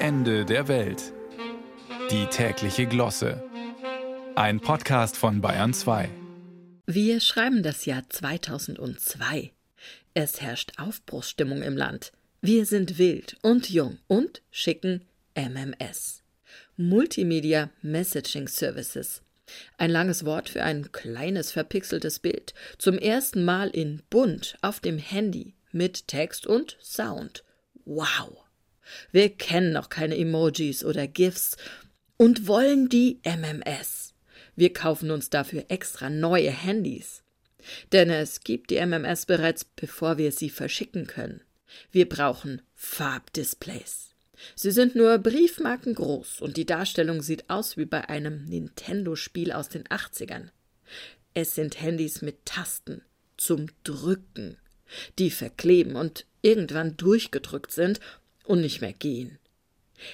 Ende der Welt. Die tägliche Glosse. Ein Podcast von Bayern 2. Wir schreiben das Jahr 2002. Es herrscht Aufbruchsstimmung im Land. Wir sind wild und jung und schicken MMS. Multimedia Messaging Services. Ein langes Wort für ein kleines verpixeltes Bild. Zum ersten Mal in bunt auf dem Handy mit Text und Sound. Wow! Wir kennen noch keine Emojis oder GIFs und wollen die MMS. Wir kaufen uns dafür extra neue Handys. Denn es gibt die MMS bereits, bevor wir sie verschicken können. Wir brauchen Farbdisplays. Sie sind nur Briefmarken groß und die Darstellung sieht aus wie bei einem Nintendo-Spiel aus den 80ern. Es sind Handys mit Tasten zum Drücken, die verkleben und irgendwann durchgedrückt sind und nicht mehr gehen.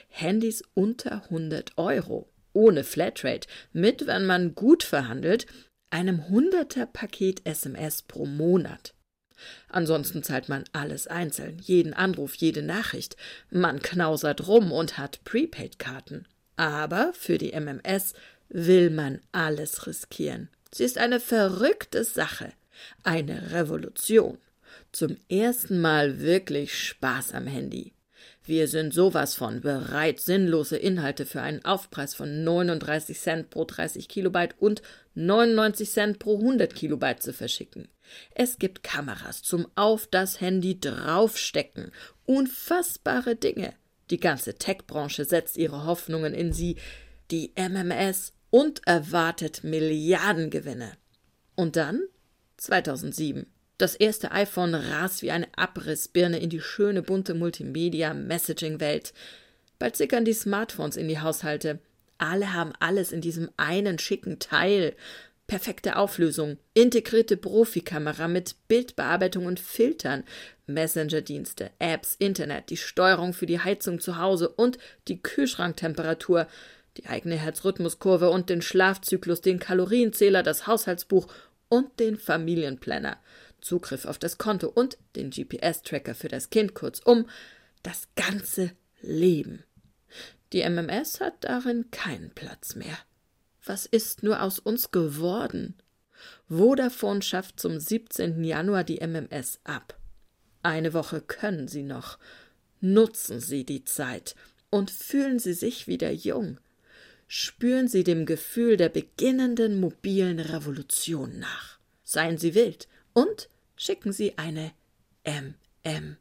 Handys unter 100 Euro, ohne Flatrate, mit, wenn man gut verhandelt, einem 100er Paket SMS pro Monat. Ansonsten zahlt man alles einzeln, jeden Anruf, jede Nachricht. Man knausert rum und hat Prepaid-Karten. Aber für die MMS will man alles riskieren. Sie ist eine verrückte Sache, eine Revolution. Zum ersten Mal wirklich Spaß am Handy. Wir sind sowas von bereit, sinnlose Inhalte für einen Aufpreis von 39 Cent pro 30 Kilobyte und 99 Cent pro 100 Kilobyte zu verschicken. Es gibt Kameras zum auf das Handy draufstecken. Unfassbare Dinge. Die ganze Tech-Branche setzt ihre Hoffnungen in sie, die MMS, und erwartet Milliardengewinne. Und dann 2007 das erste iPhone rast wie eine Abrissbirne in die schöne bunte Multimedia-Messaging-Welt. Bald sickern die Smartphones in die Haushalte. Alle haben alles in diesem einen schicken Teil. Perfekte Auflösung, integrierte Profikamera mit Bildbearbeitung und Filtern, Messenger-Dienste, Apps, Internet, die Steuerung für die Heizung zu Hause und die Kühlschranktemperatur, die eigene Herzrhythmuskurve und den Schlafzyklus, den Kalorienzähler, das Haushaltsbuch und den Familienplanner. Zugriff auf das Konto und den GPS-Tracker für das Kind, kurzum das ganze Leben. Die MMS hat darin keinen Platz mehr. Was ist nur aus uns geworden? Vodafone schafft zum 17. Januar die MMS ab. Eine Woche können Sie noch. Nutzen Sie die Zeit und fühlen Sie sich wieder jung. Spüren Sie dem Gefühl der beginnenden mobilen Revolution nach. Seien Sie wild und schicken Sie eine MMS.